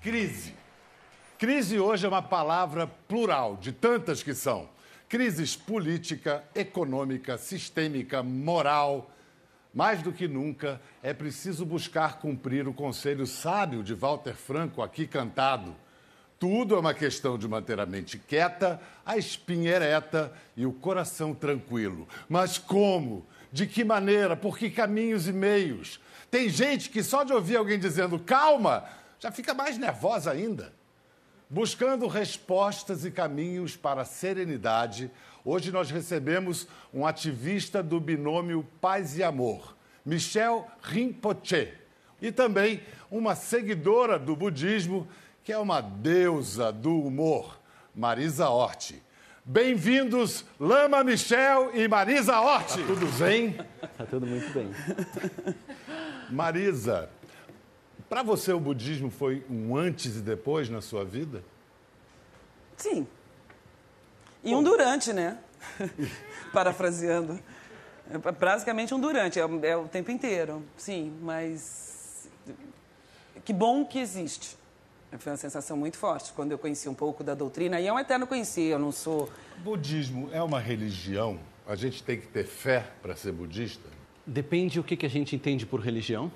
Crise. Crise hoje é uma palavra plural, de tantas que são. Crises política, econômica, sistêmica, moral. Mais do que nunca, é preciso buscar cumprir o conselho sábio de Walter Franco, aqui cantado. Tudo é uma questão de manter a mente quieta, a espinha ereta e o coração tranquilo. Mas como? De que maneira? Por que caminhos e meios? Tem gente que só de ouvir alguém dizendo calma já fica mais nervosa ainda. Buscando respostas e caminhos para a serenidade, hoje nós recebemos um ativista do binômio Paz e Amor, Michel Rinpoche, e também uma seguidora do budismo, que é uma deusa do humor, Marisa Hort. Bem-vindos, Lama Michel e Marisa Hort. Tá tudo bem? Tá tudo muito bem. Marisa, para você, o budismo foi um antes e depois na sua vida? Sim. E um durante, né? Parafraseando. É basicamente um durante, é, é o tempo inteiro, sim, mas que bom que existe. Foi uma sensação muito forte quando eu conheci um pouco da doutrina, e é um eterno conhecer, eu não sou... Budismo é uma religião? A gente tem que ter fé para ser budista? Depende o que, que a gente entende por religião.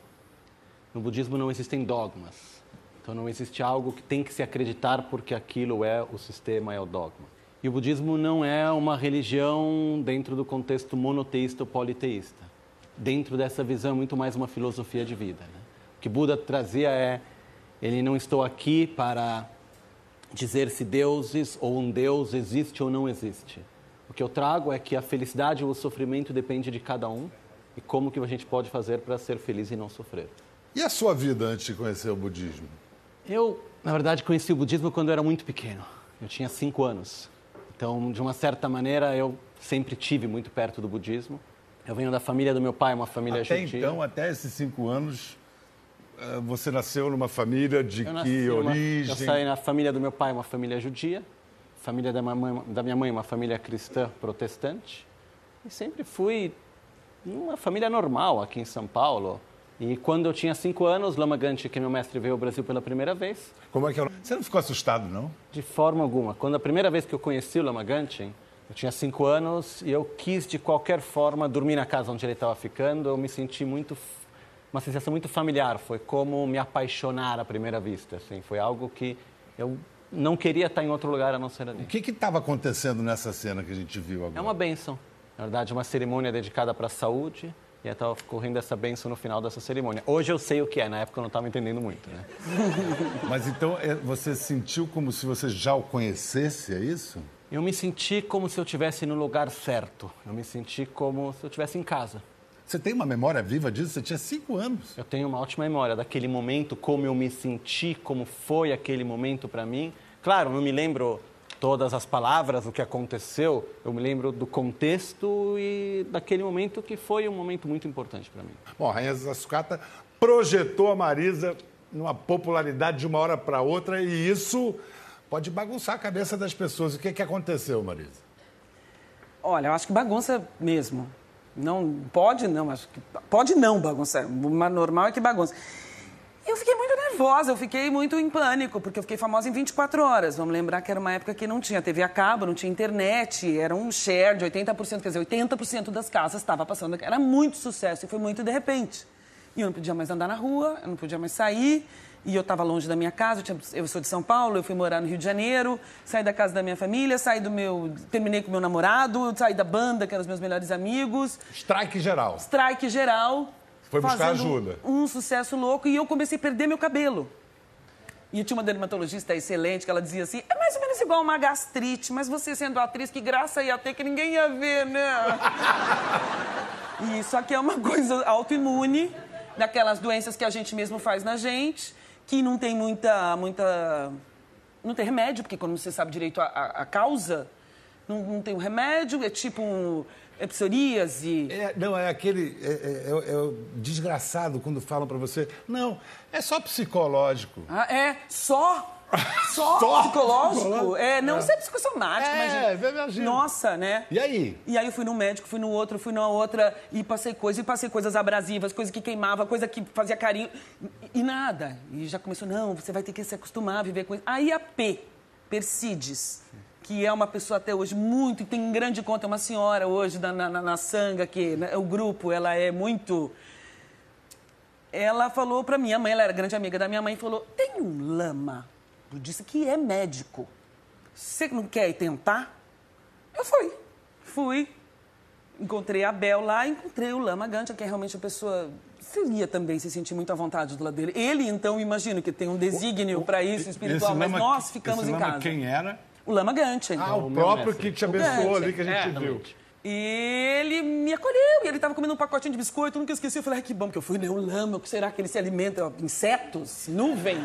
No budismo não existem dogmas. Então não existe algo que tem que se acreditar porque aquilo é o sistema, é o dogma. E o budismo não é uma religião dentro do contexto monoteísta ou politeísta. Dentro dessa visão é muito mais uma filosofia de vida. Né? O que Buda trazia é: ele não estou aqui para dizer se deuses ou um deus existe ou não existe. O que eu trago é que a felicidade ou o sofrimento depende de cada um e como que a gente pode fazer para ser feliz e não sofrer. E a sua vida antes de conhecer o budismo? Eu, na verdade, conheci o budismo quando eu era muito pequeno. Eu tinha cinco anos. Então, de uma certa maneira, eu sempre tive muito perto do budismo. Eu venho da família do meu pai, uma família até judia. então, até esses cinco anos, eh, você nasceu numa família de eu que origem? eu saí na família do meu pai, uma família judia. Família da minha mãe, da minha mãe uma família cristã protestante. E sempre fui uma família normal aqui em São Paulo. E quando eu tinha cinco anos, Lama Ganti, que é meu mestre, veio ao Brasil pela primeira vez. Como é que é? Você não ficou assustado, não? De forma alguma. Quando a primeira vez que eu conheci o Lama Ganti, eu tinha cinco anos e eu quis, de qualquer forma, dormir na casa onde ele estava ficando. Eu me senti muito... Uma sensação muito familiar. Foi como me apaixonar à primeira vista. Assim. Foi algo que eu não queria estar em outro lugar a não ser ali. O que estava acontecendo nessa cena que a gente viu agora? É uma benção. Na verdade, uma cerimônia dedicada para a saúde e estava correndo essa benção no final dessa cerimônia. Hoje eu sei o que é, na época eu não estava entendendo muito, né? Mas então é, você sentiu como se você já o conhecesse, é isso? Eu me senti como se eu estivesse no lugar certo. Eu me senti como se eu estivesse em casa. Você tem uma memória viva disso? Você tinha cinco anos. Eu tenho uma ótima memória daquele momento, como eu me senti, como foi aquele momento para mim. Claro, não me lembro todas as palavras, o que aconteceu, eu me lembro do contexto e daquele momento que foi um momento muito importante para mim. Bom, a Rainha Sucata projetou a Marisa numa popularidade de uma hora para outra e isso pode bagunçar a cabeça das pessoas. O que, que aconteceu, Marisa? Olha, eu acho que bagunça mesmo. Não pode não, acho que pode não bagunçar. O normal é que bagunça. Eu fiquei muito nervosa, eu fiquei muito em pânico, porque eu fiquei famosa em 24 horas. Vamos lembrar que era uma época que não tinha TV a cabo, não tinha internet, era um share de 80%, quer dizer, 80% das casas estava passando. Era muito sucesso e foi muito de repente. E eu não podia mais andar na rua, eu não podia mais sair, e eu estava longe da minha casa, eu, tinha, eu, sou de São Paulo, eu fui morar no Rio de Janeiro, saí da casa da minha família, saí do meu. terminei com meu namorado, saí da banda, que eram os meus melhores amigos. Strike geral. Strike geral. Foi buscar ajuda. Um sucesso louco e eu comecei a perder meu cabelo. E eu tinha uma dermatologista excelente que ela dizia assim: é mais ou menos igual uma gastrite, mas você sendo atriz, que graça ia ter que ninguém ia ver, né? e só que é uma coisa autoimune, daquelas doenças que a gente mesmo faz na gente, que não tem muita. muita não tem remédio, porque quando você sabe direito a, a, a causa, não, não tem um remédio, é tipo um é psoríase? É, não, é aquele. É, é, é, é o desgraçado quando falam para você. Não, é só psicológico. Ah, é? Só? Só, Só psicológico. psicológico? É, não ser psicossomático, É, imagina. imagina. Nossa, né? E aí? E aí eu fui num médico, fui no outro, fui na outra, e passei coisas, e passei coisas abrasivas, coisa que queimava, coisa que fazia carinho, e, e nada. E já começou, não, você vai ter que se acostumar a viver com isso. Aí a P, Persides, que é uma pessoa até hoje muito, e tem grande conta, é uma senhora hoje na, na, na Sanga, que né, o grupo, ela é muito... Ela falou pra minha mãe, ela era grande amiga da minha mãe, falou, tem um lama budista que é médico. Você não quer ir tentar? Eu fui. Fui. Encontrei a Bel lá, encontrei o Lama Gancha, que é realmente a pessoa. Seria também se sentir muito à vontade do lado dele. Ele, então, imagino que tem um desígnio para isso, espiritual, mas nós ficamos esse em lama casa. Quem era? O Lama Gancha. Ah, o, o meu próprio mestre. que te abençoou ali que a gente É, viu. E ele me acolheu, e ele estava comendo um pacotinho de biscoito, eu nunca esqueci. Eu falei, ai, que bom, porque eu fui, né? O lama, o que será que ele se alimenta? Insetos? Nuvem?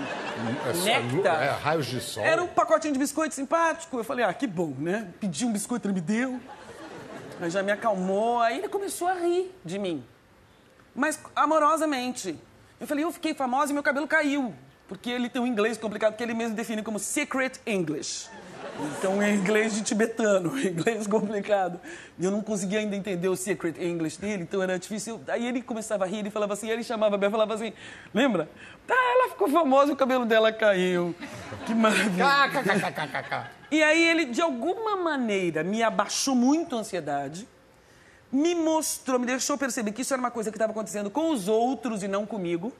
É Néctar? É, raios de sol. Era um pacotinho de biscoito simpático. Eu falei, ah, que bom, né? Pedi um biscoito, ele me deu. Aí já me acalmou. Aí ele começou a rir de mim. Mas amorosamente. Eu falei, eu fiquei famosa e meu cabelo caiu. Porque ele tem um inglês complicado que ele mesmo define como secret English. Então é inglês de tibetano, inglês complicado. E eu não conseguia ainda entender o secret English dele, então era difícil. Aí ele começava a rir e falava assim, ele chamava a Bel e falava assim, lembra? Tá, ela ficou famosa e o cabelo dela caiu. Que maravilha. E aí ele, de alguma maneira, me abaixou muito a ansiedade, me mostrou, me deixou perceber que isso era uma coisa que estava acontecendo com os outros e não comigo,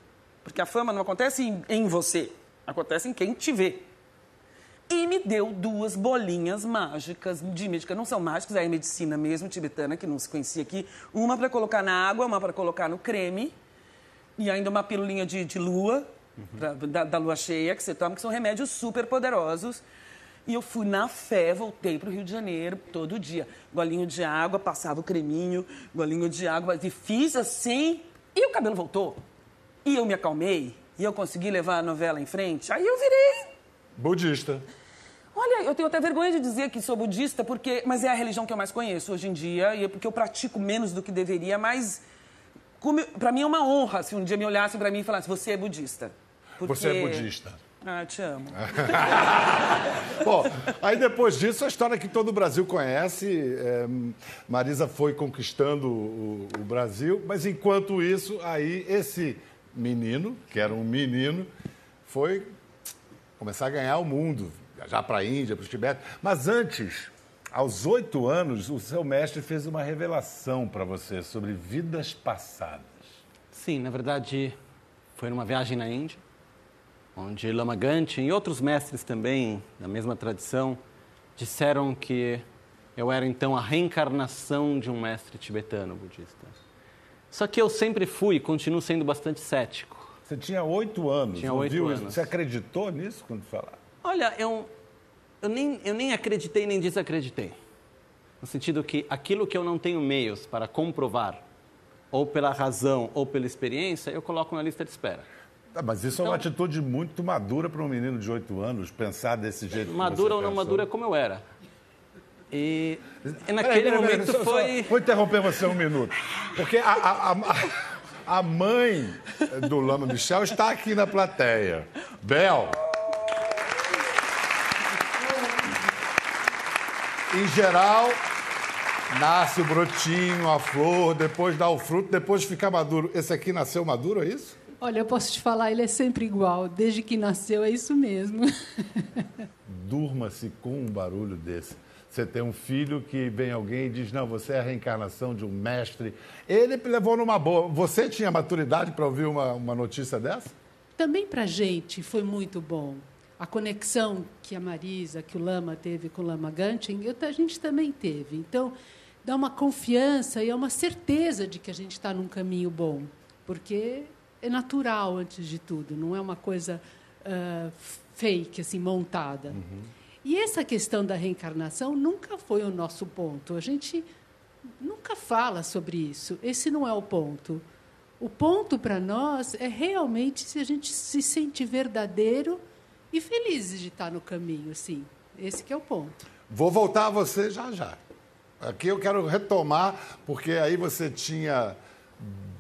porque a fama não acontece em, em você, acontece em quem te vê. E me deu duas bolinhas mágicas de medicina. Não são mágicas, é medicina mesmo, tibetana, que não se conhecia aqui. Uma para colocar na água, uma para colocar no creme. E ainda uma pilulinha de, de lua, pra- da, da lua cheia, que você toma, que são remédios super poderosos. E eu fui na fé, voltei para o Rio de Janeiro todo dia. Golinho de água, passava o creminho, golinho de água, e fiz assim, e o cabelo voltou. E eu me acalmei, e eu consegui levar a novela em frente. Aí eu virei Budista. Olha, eu tenho até vergonha de dizer que sou budista, porque, mas é a religião que eu mais conheço hoje em dia, e é porque eu pratico menos do que deveria, mas pra mim é uma honra se um dia me olhassem pra mim e falassem, você é budista. Porque- Você é budista. Ah, te amo. Bom, aí depois disso, a história que todo o Brasil conhece. é, Marisa foi conquistando o, o Brasil, mas enquanto isso, aí esse menino, que era um menino, foi começar a ganhar o mundo, viajar para a Índia, para o Tibete. Mas antes, aos oito anos, o seu mestre fez uma revelação para você sobre vidas passadas. Sim, na verdade, foi numa viagem na Índia, onde Lama Ganchen e outros mestres também, da mesma tradição, disseram que eu era então a reencarnação de um mestre tibetano budista. Só que eu sempre fui e continuo sendo bastante cético. Você tinha oito anos, Tinha oito anos. Você acreditou nisso quando falaram? Olha, eu, eu, nem, eu nem acreditei nem desacreditei. No sentido que aquilo que eu não tenho meios para comprovar, ou pela razão ou pela experiência, eu coloco na lista de espera. Ah, mas isso é uma Então- atitude muito madura para um menino de 8 anos, pensar desse jeito. Madura ou não pensou. madura, como eu era. E, naquele momento só- só- foi. Vou interromper você um minuto. Porque a, a, a, a mãe do Lama Michel está aqui na plateia. Bel. Em geral, nasce o brotinho, a flor, depois dá o fruto, depois fica maduro. Esse aqui nasceu maduro, é isso? Olha, eu posso te falar, ele é sempre igual. Desde que nasceu, é isso mesmo. Durma-se com um barulho desse. Você tem um filho que vem alguém e diz: Não, você é a reencarnação de um mestre. Ele levou numa boa. Você tinha maturidade para ouvir uma, uma notícia dessa? Também para a gente foi muito bom. A conexão que a Marisa, que o Lama teve com o Lama eu- a gente também teve. Então, dá uma confiança e é uma certeza de que a gente está num caminho bom. Porque é natural, antes de tudo, não é uma coisa ah, fake, assim, montada. E essa questão da reencarnação nunca foi o nosso ponto. A gente nunca fala sobre isso. Esse não é o ponto. O ponto para nós é realmente se a gente se sente verdadeiro e feliz de estar no caminho, sim. Esse que é o ponto. Vou voltar a você já já. Aqui eu quero retomar, porque aí você tinha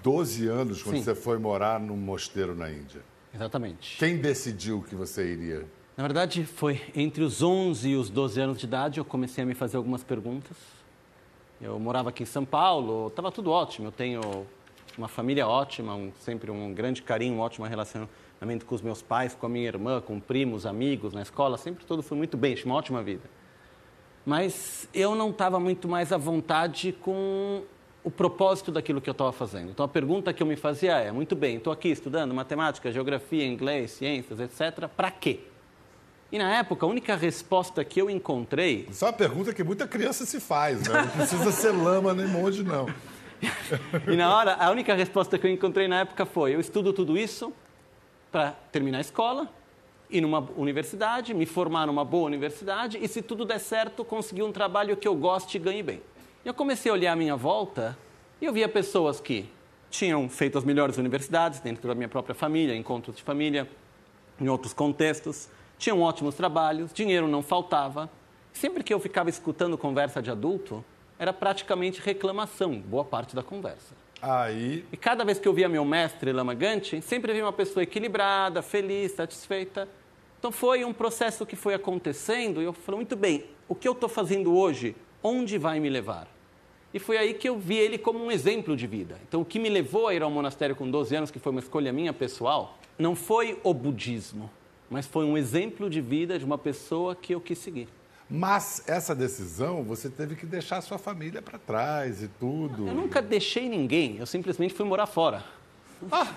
12 anos quando Sim. você foi morar num mosteiro na Índia. Exatamente. Quem decidiu que você iria? Na verdade, foi entre os 11 e os 12 anos de idade eu comecei a me fazer algumas perguntas. Eu morava aqui em São Paulo, estava tudo ótimo. Eu tenho uma família ótima, um, sempre um grande carinho, um ótimo relacionamento com os meus pais, com a minha irmã, com primos, amigos na escola. Sempre tudo foi muito bem, uma ótima vida. Mas eu não estava muito mais à vontade com o propósito daquilo que eu estava fazendo. Então a pergunta que eu me fazia é: muito bem, estou aqui estudando matemática, geografia, inglês, ciências, etc. Para quê? E na época, a única resposta que eu encontrei. Isso é uma pergunta que muita criança se faz, né? Não precisa ser lama nem monge, não. e na hora, a única resposta que eu encontrei na época foi: eu estudo tudo isso para terminar a escola, ir numa universidade, me formar numa boa universidade e, se tudo der certo, conseguir um trabalho que eu goste e ganhe bem. E eu comecei a olhar à minha volta e eu via pessoas que tinham feito as melhores universidades dentro da minha própria família, encontros de família, em outros contextos tinham ótimos trabalhos, dinheiro não faltava. Sempre que eu ficava escutando conversa de adulto, era praticamente reclamação, boa parte da conversa. Aí... E cada vez que eu via meu mestre Lamagante, sempre via uma pessoa equilibrada, feliz, satisfeita. Então foi um processo que foi acontecendo e eu falei, muito bem, o que eu estou fazendo hoje, onde vai me levar? E foi aí que eu vi ele como um exemplo de vida. Então o que me levou a ir ao monastério com 12 anos, que foi uma escolha minha pessoal, não foi o budismo, mas foi um exemplo de vida de uma pessoa que eu quis seguir. Mas essa decisão você teve que deixar sua família para trás e tudo. Eu nunca deixei ninguém, eu simplesmente fui morar fora. Ah,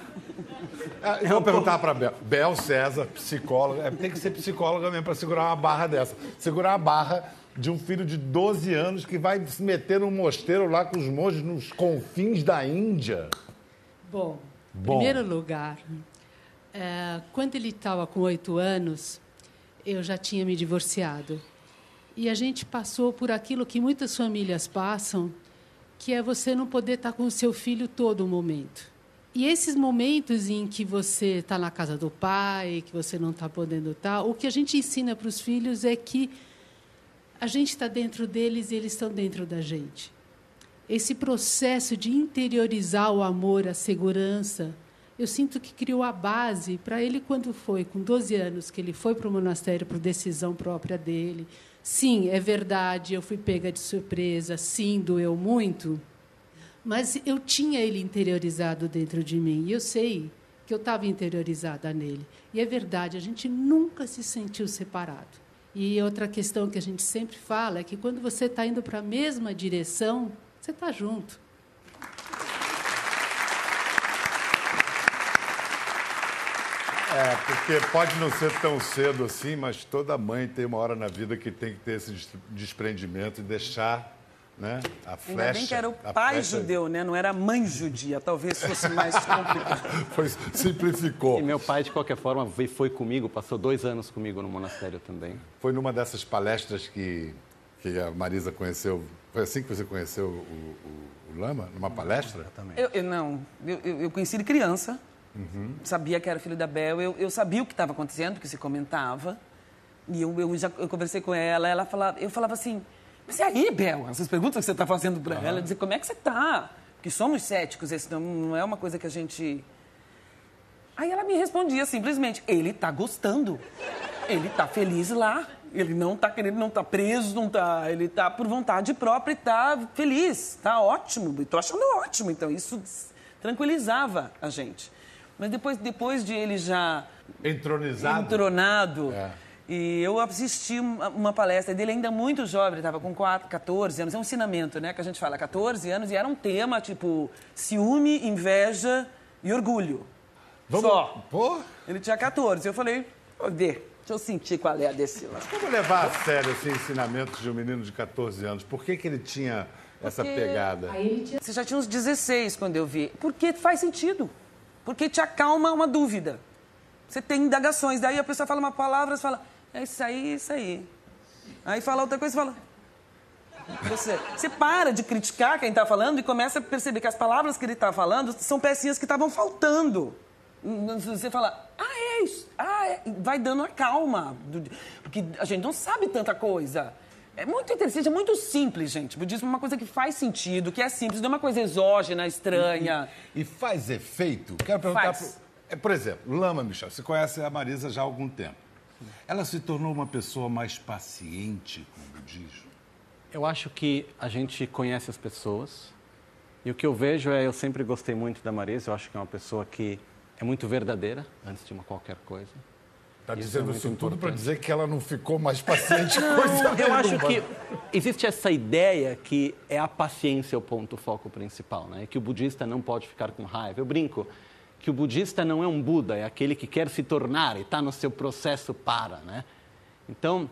é, vou perguntar para Bel. Bel César, psicóloga. É, tem que ser psicóloga mesmo para segurar uma barra dessa. Segurar a barra de um filho de 12 anos que vai se meter num mosteiro lá com os monges nos confins da Índia. Bom, em primeiro lugar, é, quando ele estava com oito anos, eu já tinha me divorciado. E a gente passou por aquilo que muitas famílias passam, que é você não poder estar com o seu filho todo o momento. E esses momentos em que você está na casa do pai, que você não está podendo estar, o que a gente ensina para os filhos é que a gente está dentro deles e eles estão dentro da gente. Esse processo de interiorizar o amor, a segurança, eu sinto que criou a base para ele quando foi, com 12 anos, que ele foi para o monastério por decisão própria dele. Sim, é verdade, eu fui pega de surpresa, sim, doeu muito, mas eu tinha ele interiorizado dentro de mim, e eu sei que eu estava interiorizada nele. E é verdade, a gente nunca se sentiu separado. E outra questão que a gente sempre fala é que quando você está indo para a mesma direção, você está junto. É, porque pode não ser tão cedo assim, mas toda mãe tem uma hora na vida que tem que ter esse desprendimento e deixar né, a flecha. Ainda bem que era o pai flecha... judeu, né? Não era a mãe judia. Talvez fosse mais complicado. foi, simplificou. E meu pai, de qualquer forma, foi comigo, passou dois anos comigo no monastério também. Foi numa dessas palestras que, que a Marisa conheceu. Foi assim que você conheceu o, o, o Lama? Numa palestra? Eu, eu não. Eu, eu conheci ele criança. Uhum. Sabia que era filho da Bel. Eu, eu sabia o que estava acontecendo, porque se comentava. E eu, eu já eu conversei com ela. ela falava, eu falava assim: Mas e aí, Bel? Essas perguntas que você está fazendo para uhum. ela, dizer como é que você está? Porque somos céticos, esse não, não é uma coisa que a gente. Aí ela me respondia simplesmente: Ele está gostando. Ele está feliz lá. Ele não está querendo, não está preso, não tá. Ele está por vontade própria e está feliz. Está ótimo. Estou achando ótimo. Então, isso tranquilizava a gente. Mas depois, depois de ele já... Entronizado? Entronado. É. E eu assisti uma, palestra dele ainda muito jovem, ele estava com 4, 14 anos. É um ensinamento, né? Que a gente fala, 14 anos. E era um tema, tipo, ciúme, inveja e orgulho. Vamos... Só. Pô. Ele tinha 14. Eu falei, ver, deixa eu sentir qual é a desse lá. Vamos levar a sério esse ensinamento de um menino de 14 anos. Por que, que ele tinha essa Porque... pegada? Tinha... Você já tinha uns 16 quando eu vi. Porque faz sentido. Porque te acalma uma dúvida. Você tem indagações. Daí a pessoa fala uma palavra, você fala, é isso aí, é isso aí. Aí fala outra coisa e fala. Você, você para de criticar quem está falando e começa a perceber que as palavras que ele está falando são pecinhas que estavam faltando. Você fala, ah, é isso. Ah, é. vai dando a calma. Porque a gente não sabe tanta coisa. É muito interessante, é muito simples, gente. O budismo é uma coisa que faz sentido, que é simples, não é uma coisa exógena, estranha. E, e faz efeito? Quero perguntar. Faz. Por, é, por exemplo, Lama Michel, você conhece a Marisa já há algum tempo. Ela se tornou uma pessoa mais paciente com o budismo? Eu acho que a gente conhece as pessoas. E o que eu vejo é, eu sempre gostei muito da Marisa, eu acho que é uma pessoa que é muito verdadeira, antes de uma qualquer coisa. Está Isso dizendo é isso tudo para dizer que ela não ficou mais paciente coisa Eu acho que existe essa ideia que é a paciência o ponto foco principal, né? Que o budista não pode ficar com raiva. Eu brinco que o budista não é um Buda, é aquele que quer se tornar e está no seu processo para, né? Então,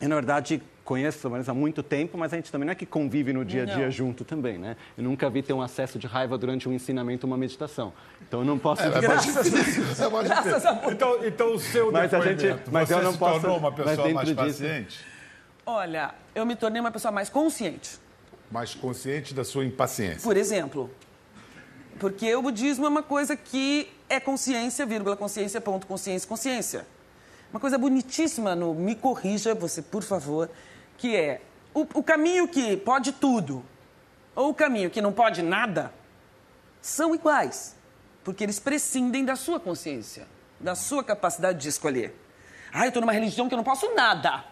eu na verdade conheço a Marisa há muito tempo, mas a gente também não é que convive no dia a dia Não. junto também, né? Eu nunca vi ter um acesso de raiva durante um ensinamento, uma meditação. Então eu não posso É mais Graças. É Graças a Deus. Então, então o seu Mas a gente- mas você eu não se posso- tornou uma pessoa mais disso- paciente? Olha, eu me tornei uma pessoa mais consciente. Mais consciente da sua impaciência. Por exemplo, porque o budismo é uma coisa que é consciência, vírgula, consciência, ponto, consciência, consciência. Uma coisa bonitíssima no Me Corrija, você, por favor, que é o, o caminho que pode tudo ou o caminho que não pode nada são iguais, porque eles prescindem da sua consciência, da sua capacidade de escolher. Ah, eu estou numa religião que eu não posso nada.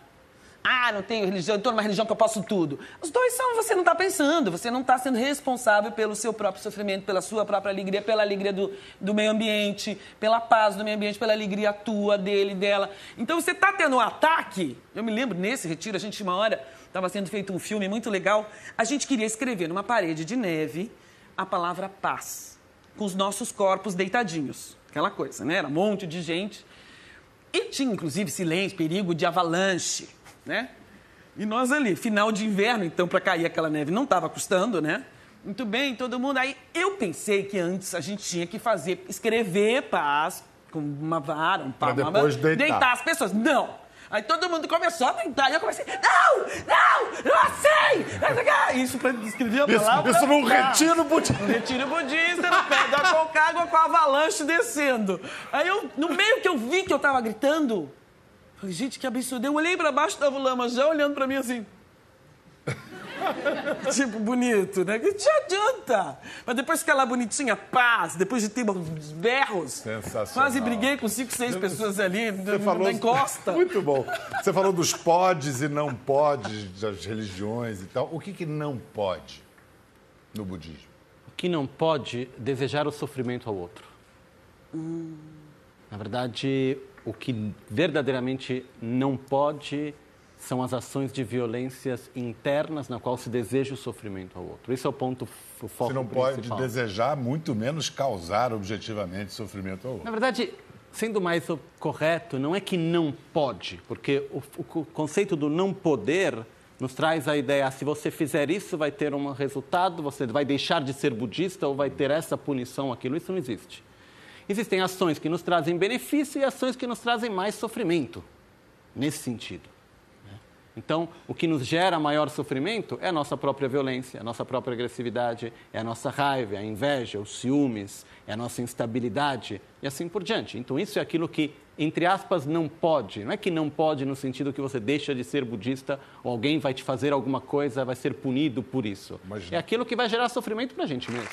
Ah, não tenho religião, estou numa religião que eu posso tudo. Os dois são, você não está pensando, você não está sendo responsável pelo seu próprio sofrimento, pela sua própria alegria, pela alegria do, do meio ambiente, pela paz do meio ambiente, pela alegria tua, dele, dela. Então você está tendo um ataque. Eu me lembro, nesse retiro, a gente, uma hora, estava sendo feito um filme muito legal. A gente queria escrever numa parede de neve a palavra paz, com os nossos corpos deitadinhos. Aquela coisa, né? Era um monte de gente. E tinha, inclusive, silêncio, perigo de avalanche, né? E nós ali, final de inverno, então, para cair aquela neve não estava custando, né? Muito bem, todo mundo. Aí eu pensei que antes a gente tinha que fazer, escrever paz com uma vara, um pau, Pra uma vara, deitar. as pessoas. Não! Aí todo mundo começou a deitar e eu comecei, não, não, eu sei! Isso para descrever a Isso, palavra. isso num paz. retiro budista. Um retiro budista no pé da Concagua com a avalanche descendo. Aí eu, no meio que eu vi que eu tava gritando, falei, gente, que absurdo. Eu olhei pra baixo, tava o lama já olhando pra mim assim. tipo, bonito, né? Que te adianta? Mas depois que ela bonitinha, paz, depois de ter uns berros. Sensacional. Quase briguei com cinco, seis pessoas ali, Você na falou encosta. Muito bom. Você falou dos podes e não podes das religiões e tal. O que, que não pode no budismo? O que não pode desejar o sofrimento ao outro. Na verdade, o que verdadeiramente não pode são as ações de violências internas na qual se deseja o sofrimento ao outro. Esse é o ponto, o foco Você não pode principal. desejar, muito menos causar objetivamente sofrimento ao outro. Na verdade, sendo mais correto, não é que não pode, porque o, o co- conceito do não poder nos traz a ideia, se você fizer isso, vai ter um resultado, você vai deixar de ser budista ou vai ter essa punição, aquilo. Isso não existe. Existem ações que nos trazem benefício e ações que nos trazem mais sofrimento, nesse sentido. né? Então, o que nos gera maior sofrimento é a nossa própria violência, a nossa própria agressividade, é a nossa raiva, é a inveja, os ciúmes, é a nossa instabilidade e assim por diante. Então, isso é aquilo que, entre aspas, não pode. Não é que não pode no sentido que você deixa de ser budista ou alguém vai te fazer alguma coisa, vai ser punido por isso. Mas- É aquilo que vai gerar sofrimento para a gente mesmo.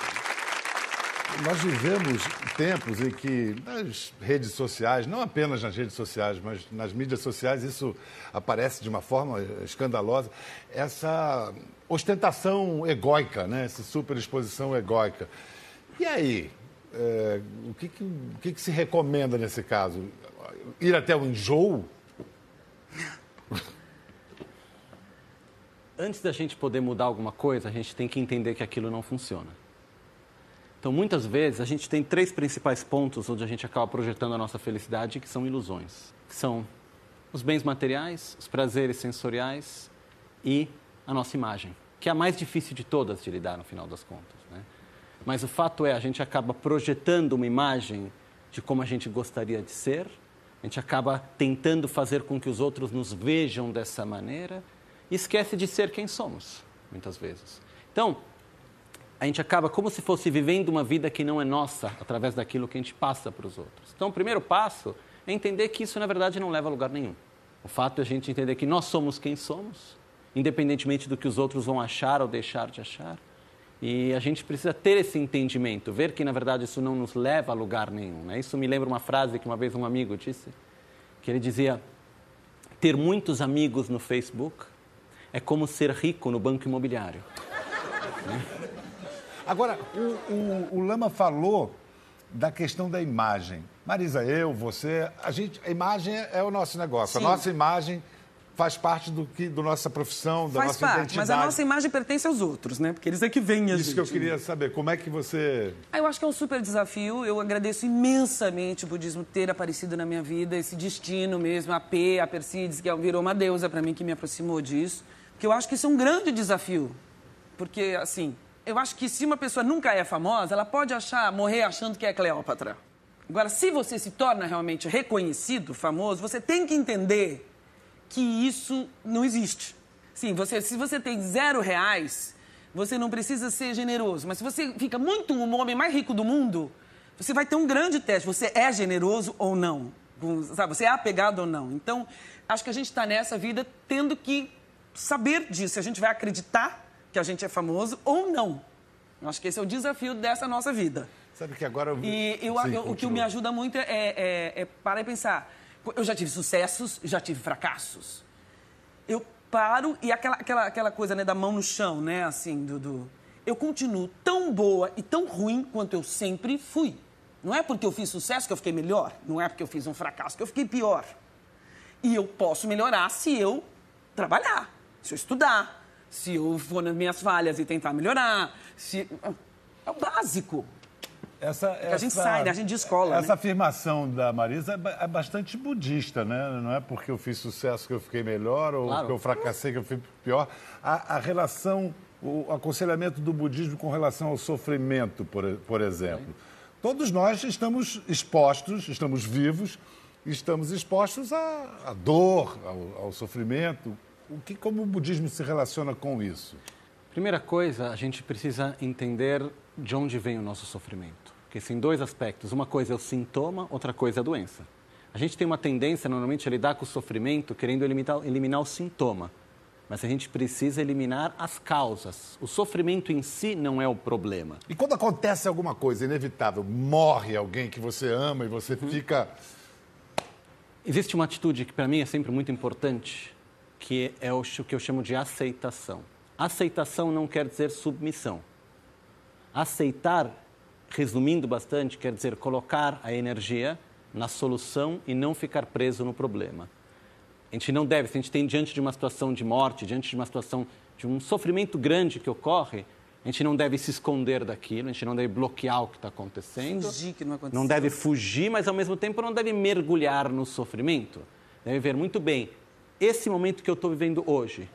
Nós vivemos tempos em que nas redes sociais, não apenas nas redes sociais, mas nas mídias sociais, isso aparece de uma forma escandalosa, essa ostentação egóica, né? essa superexposição egóica. E aí, é, o, que, que, o que, que se recomenda nesse caso? Ir até o enjoo? antes da gente poder mudar alguma coisa, a gente tem que entender que aquilo não funciona. Então, muitas vezes, a gente tem três principais pontos onde a gente acaba projetando a nossa felicidade, que são ilusões. Que são os bens materiais, os prazeres sensoriais e a nossa imagem, que é a mais difícil de todas de lidar, no final das contas. Né? Mas o fato é, a gente acaba projetando uma imagem de como a gente gostaria de ser, a gente acaba tentando fazer com que os outros nos vejam dessa maneira e esquece de ser quem somos, muitas vezes. Então, a gente acaba como se fosse vivendo uma vida que não é nossa, através daquilo que a gente passa para os outros. Então, o primeiro passo é entender que isso, na verdade, não leva a lugar nenhum. O fato é a gente entender que nós somos quem somos, independentemente do que os outros vão achar ou deixar de achar. E a gente precisa ter esse entendimento, ver que, na verdade, isso não nos leva a lugar nenhum. Né? Isso me lembra uma frase que uma vez um amigo disse, que ele dizia: ter muitos amigos no Facebook é como ser rico no banco imobiliário. Agora, o, o, o Lama falou da questão da imagem. Marisa, eu, você, a gente, a imagem é o nosso negócio. Sim. A nossa imagem faz parte do que, da nossa profissão, da Faz nossa parte, identidade. mas a nossa imagem pertence aos outros, né? Porque eles é que vêm a Isso gente. que eu queria saber. Como é que você Ah, Eu acho que é um super desafio. Eu agradeço imensamente o budismo ter aparecido na minha vida, esse destino mesmo, a P, a Persíades, que virou uma deusa para mim, que me aproximou disso. Porque eu acho que isso é um grande desafio. Porque, assim, eu acho que se uma pessoa nunca é famosa, ela pode achar, morrer achando que é Cleópatra. Agora, se você se torna realmente reconhecido, famoso, você tem que entender que isso não existe. Sim, você, se você tem zero reais, você não precisa ser generoso. Mas se você fica muito o homem mais rico do mundo, você vai ter um grande teste. Você é generoso ou não? Sabe, você é apegado ou não? Então, acho que a gente está nessa vida tendo que saber disso. A gente vai acreditar que a gente é famoso ou não. Eu acho que esse é o desafio dessa nossa vida. Sabe que agora eu... E eu, Sim, eu- o que me ajuda muito é, é- é parar e pensar. Eu já tive sucessos, já tive fracassos. Eu paro e aquela, aquela, aquela coisa né, da mão no chão, né? Assim, do, do- Eu continuo tão boa e tão ruim quanto eu sempre fui. Não é porque eu fiz sucesso que eu fiquei melhor. Não é porque eu fiz um fracasso que eu fiquei pior. E eu posso melhorar se eu trabalhar, se eu estudar, se eu for nas minhas falhas e tentar melhorar. Se... É o básico. Essa, a gente sai, né? A gente descola, Essa né? afirmação da Marisa é é bastante budista, né? Não é porque eu fiz sucesso que eu fiquei melhor ou Claro. porque eu fracassei que eu fui pior. A, a relação, o aconselhamento do budismo com relação ao sofrimento, por, por exemplo. Todos nós estamos expostos, estamos vivos, estamos expostos à, à dor, ao, ao sofrimento. O que, como o budismo se relaciona com isso? Primeira coisa, a gente precisa entender de onde vem o nosso sofrimento. Porque tem dois aspectos. Uma coisa é o sintoma, outra coisa é a doença. A gente tem uma tendência, normalmente, a lidar com o sofrimento querendo eliminar, eliminar o sintoma. Mas a gente precisa eliminar as causas. O sofrimento em si não é o problema. E quando acontece alguma coisa inevitável, morre alguém que você ama e você fica. Existe uma atitude que para mim é sempre muito importante, que é o que eu chamo de aceitação. Aceitação não quer dizer submissão. Aceitar, resumindo bastante, quer dizer colocar a energia na solução e não ficar preso no problema. A gente não deve, se a gente tem diante de uma situação de morte, diante de uma situação de um sofrimento grande que ocorre, a gente não deve se esconder daquilo, a gente não deve bloquear o que está acontecendo. Fingir que não aconteceu. Não deve fugir, mas ao mesmo tempo não deve mergulhar no sofrimento. Deve ver muito bem esse momento que eu estou vivendo hoje.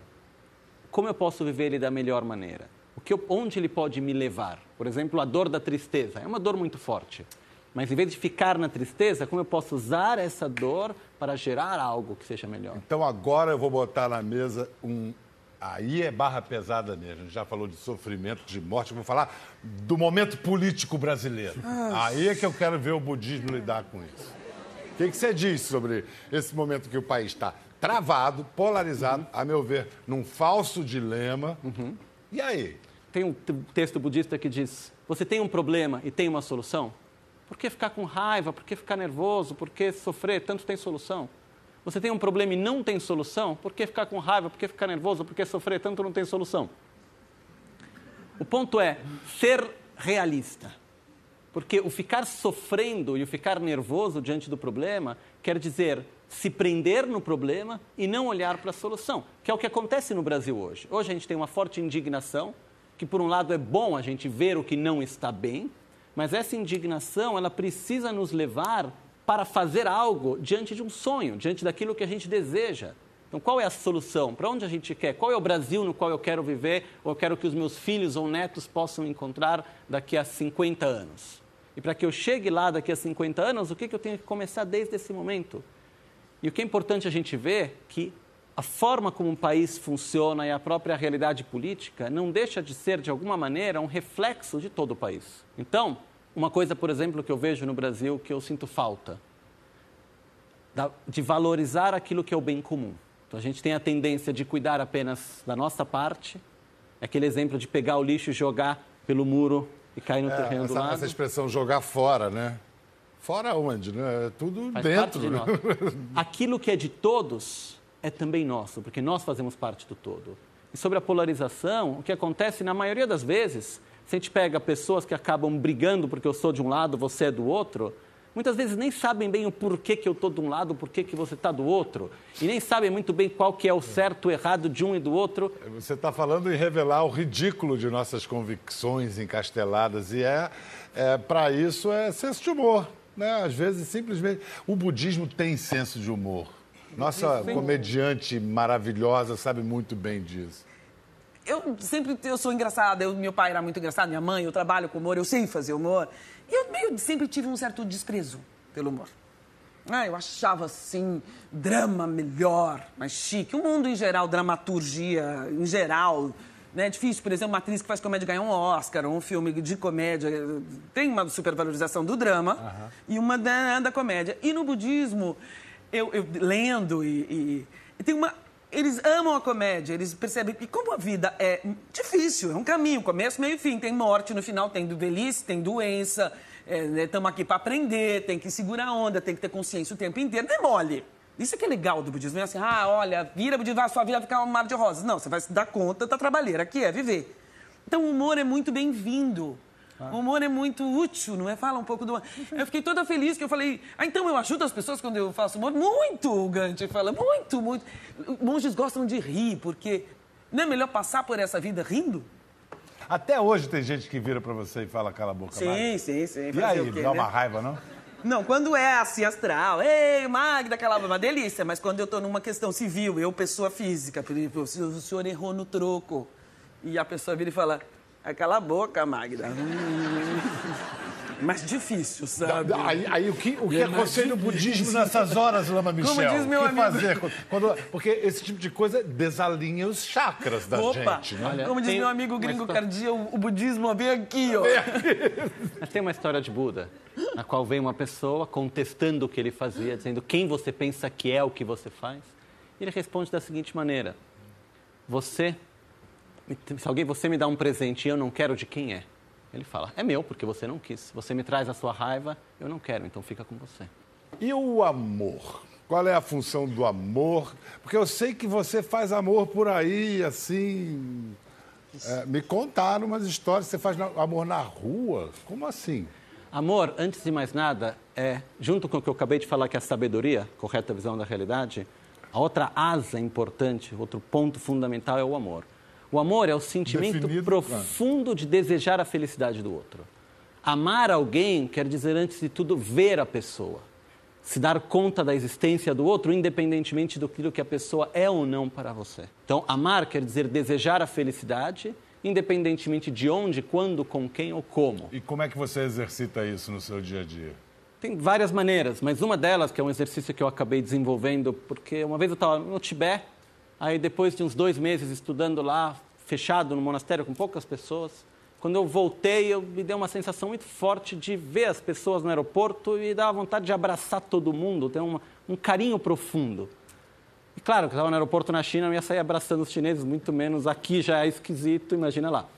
Como eu posso viver ele da melhor maneira? O que eu- onde ele pode me levar? Por exemplo, a dor da tristeza. É uma dor muito forte. Mas em vez de ficar na tristeza, como eu posso usar essa dor para gerar algo que seja melhor? Então agora eu vou botar na mesa um. Aí é barra pesada mesmo. A gente já falou de sofrimento, de morte. Eu vou falar do momento político brasileiro. Aí é que eu quero ver o budismo lidar com isso. O que, que você diz sobre esse momento que o país está travado, polarizado, a meu ver, num falso dilema? E aí? Tem um texto budista que diz: você tem um problema e tem uma solução? Por que ficar com raiva? Por que ficar nervoso? Por que sofrer? Tanto tem solução. Você tem um problema e não tem solução? Por que ficar com raiva? Por que ficar nervoso? Por que sofrer? Tanto não tem solução. O ponto é ser realista. Porque o ficar sofrendo e o ficar nervoso diante do problema quer dizer se prender no problema e não olhar para a solução, que é o que acontece no Brasil hoje. Hoje a gente tem uma forte indignação, que por um lado é bom a gente ver o que não está bem, mas essa indignação ela precisa nos levar para fazer algo diante de um sonho, diante daquilo que a gente deseja. Então, qual é a solução? Para onde a gente quer? Qual é o Brasil no qual eu quero viver ou eu quero que os meus filhos ou netos possam encontrar daqui a 50 anos? E para que eu chegue lá daqui a 50 anos, o que, que eu tenho que começar desde esse momento? E o que é importante a gente ver que a forma como um país funciona e a própria realidade política não deixa de ser, de alguma maneira, um reflexo de todo o país. Então, uma coisa, por exemplo, que eu vejo no Brasil que eu sinto falta, de valorizar aquilo que é o bem comum. Então, a gente tem a tendência de cuidar apenas da nossa parte, aquele exemplo de pegar o lixo e jogar pelo muro e cair no terreno do essa, lado. essa expressão jogar fora, né? Fora onde, né? É tudo Faz dentro. de nós. Aquilo que é de todos é também nosso, porque nós fazemos parte do todo. E sobre a polarização, o que acontece na maioria das vezes, se a gente pega pessoas que acabam brigando porque eu sou de um lado, você é do outro, muitas vezes nem sabem bem o porquê que eu estou de um lado, o porquê que você está do outro, e nem sabem muito bem qual que é o certo e errado de um e do outro. Você está falando em revelar o ridículo de nossas convicções encasteladas, e é, é para isso é senso de humor. Né? Às vezes, simplesmente. O budismo tem senso de humor. Nossa comediante maravilhosa sabe muito bem disso. Eu sempre eu sou engraçada, eu, meu pai era muito engraçado, minha mãe, eu trabalho com humor, eu sei fazer humor. Eu meio sempre tive um certo desprezo pelo humor. Ah, eu achava assim, drama melhor, mais chique. O mundo em geral, dramaturgia em geral. Né? É difícil, por exemplo, uma atriz que faz comédia ganhar um Oscar, um filme de comédia. Tem uma supervalorização do drama e uma da, da comédia. E no budismo, eu, eu lendo e, e, e tem uma eles amam a comédia, eles percebem que como a vida é difícil, é um caminho, começo, meio e fim, tem morte no final, tem velhice, tem doença, estamos é, aqui para aprender, tem que segurar a onda, tem que ter consciência o tempo inteiro, não é mole. Isso é que é legal do budismo, é assim, ah, olha, vira budismo, a sua vida vai ficar um mar de rosas. Não, você vai se dar conta da trabalheira que é viver. Então o humor é muito bem-vindo. Ah. O humor é muito útil, não é? Fala um pouco do. Eu fiquei toda feliz que eu falei, ah, então eu ajudo as pessoas quando eu faço humor? Muito, o Gante fala, muito, muito. Monges gostam de rir, porque não é melhor passar por essa vida rindo? Até hoje tem gente que vira para você e fala cala a boca. Sim, Magda. sim, sim. E aí, quê, dá né? uma raiva, não? Não, quando é assim astral, ei, Magda, aquela uma delícia, mas quando eu tô numa questão civil, eu, pessoa física, por exemplo, o senhor errou no troco, e a pessoa vira e fala, Cala a boca, Magda. Mais difícil, sabe? Aí, aí o que, o que é aconselha o budismo nessas horas, Lama Michel? Como diz meu o que amigo. fazer? Quando, porque esse tipo de coisa desalinha os chakras da Opa, gente, né? Olha, Como diz meu amigo gringo Cardia, o, o budismo vem aqui, ó. Mas tem uma história de Buda, na qual vem uma pessoa contestando o que ele fazia, dizendo quem você pensa que é o que você faz. E ele responde da seguinte maneira: Você se alguém você me dá um presente e eu não quero de quem é, ele fala: é meu porque você não quis. Você me traz a sua raiva, eu não quero, então fica com você. E o amor? Qual é a função do amor? Porque eu sei que você faz amor por aí, assim. É, me contaram umas histórias. Você faz amor na rua? Como assim? Amor, antes de mais nada, é junto com o que eu acabei de falar, que é a sabedoria, correta visão da realidade. A outra asa importante, outro ponto fundamental é o amor. O amor é o sentimento Definido, profundo de desejar a felicidade do outro. Amar alguém quer dizer, antes de tudo, ver a pessoa. Se dar conta da existência do outro, independentemente do que a pessoa é ou não para você. Então, amar quer dizer desejar a felicidade, independentemente de onde, quando, com quem ou como. E como é que você exercita isso no seu dia a dia? Tem várias maneiras, mas uma delas, que é um exercício que eu acabei desenvolvendo, porque uma vez eu estava no Tibete, Aí, depois de uns dois meses estudando lá, fechado no monastério com poucas pessoas, quando eu voltei, eu me deu uma sensação muito forte de ver as pessoas no aeroporto e dar vontade de abraçar todo mundo, ter um carinho profundo. E claro, que estava no aeroporto na China, eu ia sair abraçando os chineses, muito menos aqui já é esquisito, imagina lá.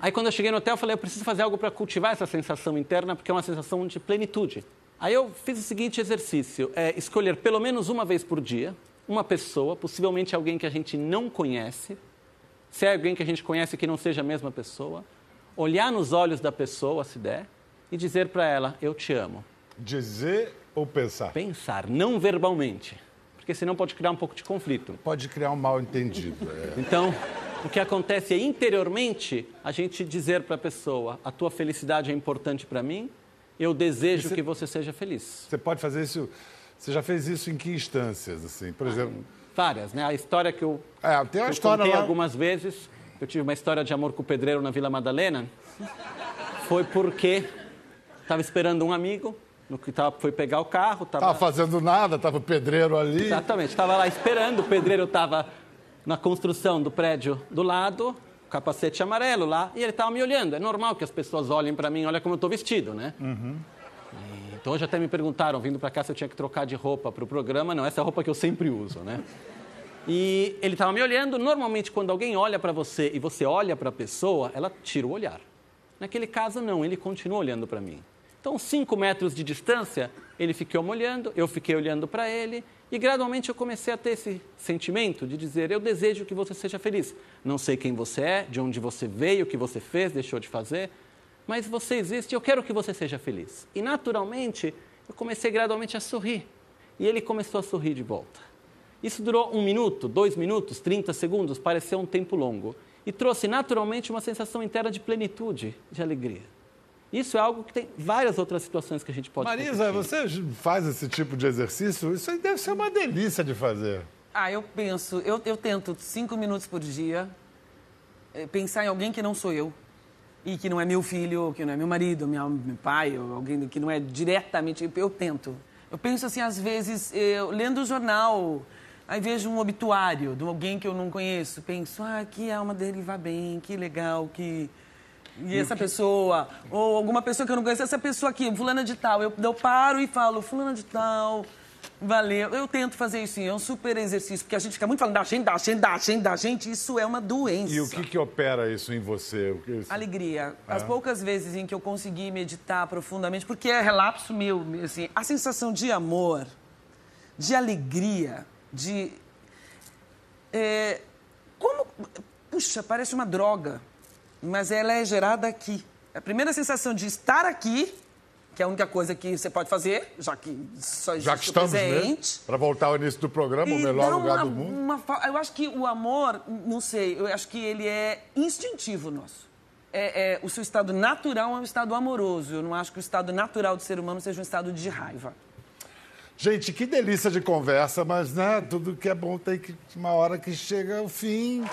Aí quando eu cheguei no hotel, eu falei, eu preciso fazer algo para cultivar essa sensação interna, porque é uma sensação de plenitude. Aí eu fiz o seguinte exercício, é escolher pelo menos uma vez por dia, uma pessoa, possivelmente alguém que a gente não conhece, se é alguém que a gente conhece que não seja a mesma pessoa, olhar nos olhos da pessoa, se der, e dizer para ela: Eu te amo. Dizer ou pensar? Pensar, não verbalmente. Porque senão pode criar um pouco de conflito. Pode criar um mal entendido. É. Então, o que acontece é interiormente a gente dizer para a pessoa: A tua felicidade é importante para mim, eu desejo você, que você seja feliz. Você pode fazer isso você já fez isso em que instâncias, assim? Por exemplo... Várias, né? A história que eu, é, tem uma história contei lá... algumas vezes, eu tive uma história de amor com o pedreiro na Vila Madalena, foi porque estava esperando um amigo, no que tava, foi pegar o carro. Estava tava fazendo nada, estava o pedreiro ali. Exatamente, estava lá esperando, o pedreiro estava na construção do prédio do lado, capacete amarelo lá, e ele estava me olhando. É normal que as pessoas olhem para mim, olha como eu estou vestido, né? Uhum. Então hoje até me perguntaram, vindo para cá, se eu tinha que trocar de roupa para o programa. Não, essa é a roupa que eu sempre uso, né? E ele estava me olhando. Normalmente, quando alguém olha para você e você olha para a pessoa, ela tira o olhar. Naquele caso, não, ele continua olhando para mim. Então, cinco metros de distância, ele ficou me olhando, eu fiquei olhando para ele, e gradualmente eu comecei a ter esse sentimento de dizer: eu desejo que você seja feliz. Não sei quem você é, de onde você veio, o que você fez, deixou de fazer, mas você existe e eu quero que você seja feliz. E naturalmente, eu comecei gradualmente a sorrir. E ele começou a sorrir de volta. Isso durou um minuto, dois minutos, 30 segundos, pareceu um tempo longo. E trouxe naturalmente uma sensação interna de plenitude, de alegria. Isso é algo que tem várias outras situações que a gente pode Marisa, você faz esse tipo de exercício? Isso aí deve ser uma delícia de fazer. Ah, eu penso, eu, eu tento cinco minutos por dia eh, pensar em alguém que não sou eu. E que não é meu filho, que não é meu marido, meu, meu pai, ou alguém que não é diretamente. Eu, eu tento. Eu penso assim, às vezes, eu, lendo o jornal, aí vejo um obituário de alguém que eu não conheço, penso, ah, que alma dele vai bem, que legal, que e essa pessoa, ou alguma pessoa que eu não conheço, essa pessoa aqui, fulana de tal, eu, eu paro e falo, fulana de tal, valeu. Eu tento fazer isso sim, é um super exercício, porque a gente fica muito falando da gente, da gente, da gente, da gente, isso é uma doença. E o que, que opera isso em você? Que... Alegria. É. As poucas vezes em que eu consegui meditar profundamente, porque é relapso meu, assim, a sensação de amor, de alegria, de... É, como... Puxa, parece uma droga mas ela é gerada aqui. A primeira sensação de estar aqui, que é a única coisa que você pode fazer, já que só já que estamos, né? presente. Né? Para voltar ao início do programa, o melhor lugar uma, do mundo. Uma, eu acho que o amor, não sei, eu acho que ele é instintivo nosso. É, é, o seu estado natural é um estado amoroso. Eu não acho que o estado natural do ser humano seja um estado de raiva. Gente, que delícia de conversa, mas né, tudo que é bom tem que uma hora que chega ao fim.